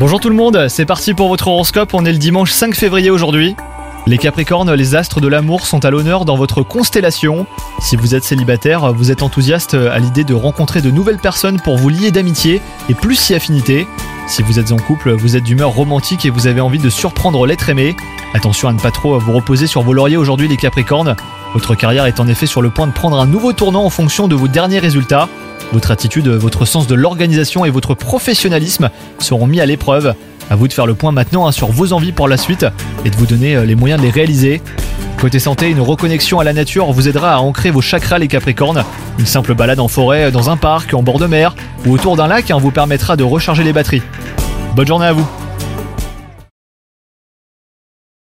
Bonjour tout le monde, c'est parti pour votre horoscope, on est le dimanche 5 février aujourd'hui. Les Capricornes, les astres de l'amour sont à l'honneur dans votre constellation. Si vous êtes célibataire, vous êtes enthousiaste à l'idée de rencontrer de nouvelles personnes pour vous lier d'amitié et plus si affinité. Si vous êtes en couple, vous êtes d'humeur romantique et vous avez envie de surprendre l'être aimé. Attention à ne pas trop vous reposer sur vos lauriers aujourd'hui les Capricornes. Votre carrière est en effet sur le point de prendre un nouveau tournant en fonction de vos derniers résultats. Votre attitude, votre sens de l'organisation et votre professionnalisme seront mis à l'épreuve. À vous de faire le point maintenant hein, sur vos envies pour la suite et de vous donner euh, les moyens de les réaliser. Côté santé, une reconnexion à la nature vous aidera à ancrer vos chakras les Capricornes. Une simple balade en forêt, dans un parc, en bord de mer ou autour d'un lac hein, vous permettra de recharger les batteries. Bonne journée à vous